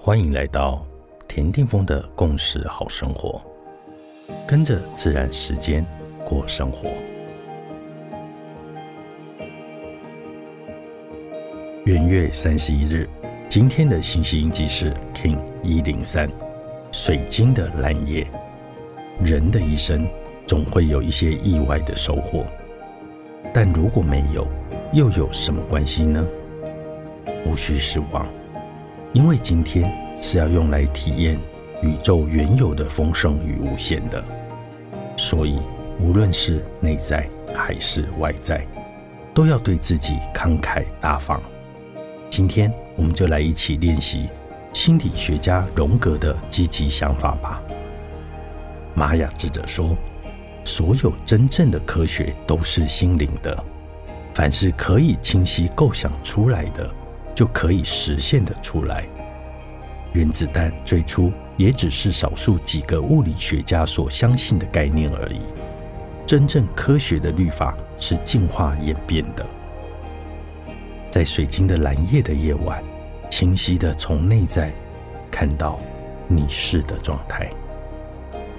欢迎来到田定峰的共识好生活，跟着自然时间过生活。元月三十一日，今天的星系印记是 King 一零三，水晶的蓝夜。人的一生总会有一些意外的收获，但如果没有，又有什么关系呢？无需失望。因为今天是要用来体验宇宙原有的丰盛与无限的，所以无论是内在还是外在，都要对自己慷慨大方。今天我们就来一起练习心理学家荣格的积极想法吧。玛雅智者说：“所有真正的科学都是心灵的，凡是可以清晰构想出来的。”就可以实现的出来。原子弹最初也只是少数几个物理学家所相信的概念而已。真正科学的律法是进化演变的。在水晶的蓝夜的夜晚，清晰的从内在看到你是的状态，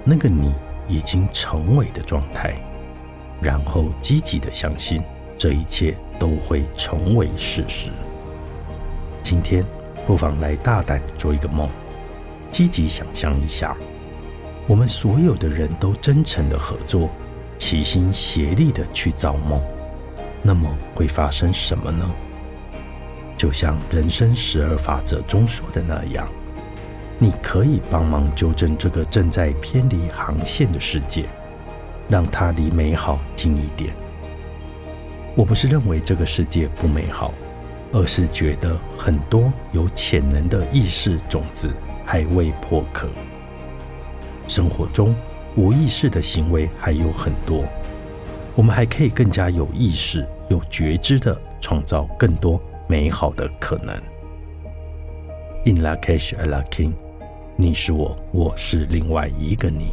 那个你已经成为的状态，然后积极的相信这一切都会成为事实。今天，不妨来大胆做一个梦，积极想象一下，我们所有的人都真诚的合作，齐心协力的去造梦，那么会发生什么呢？就像人生十二法则中说的那样，你可以帮忙纠正这个正在偏离航线的世界，让它离美好近一点。我不是认为这个世界不美好。而是觉得很多有潜能的意识种子还未破壳。生活中无意识的行为还有很多，我们还可以更加有意识、有觉知的创造更多美好的可能。In la cash a la king，你是我，我是另外一个你。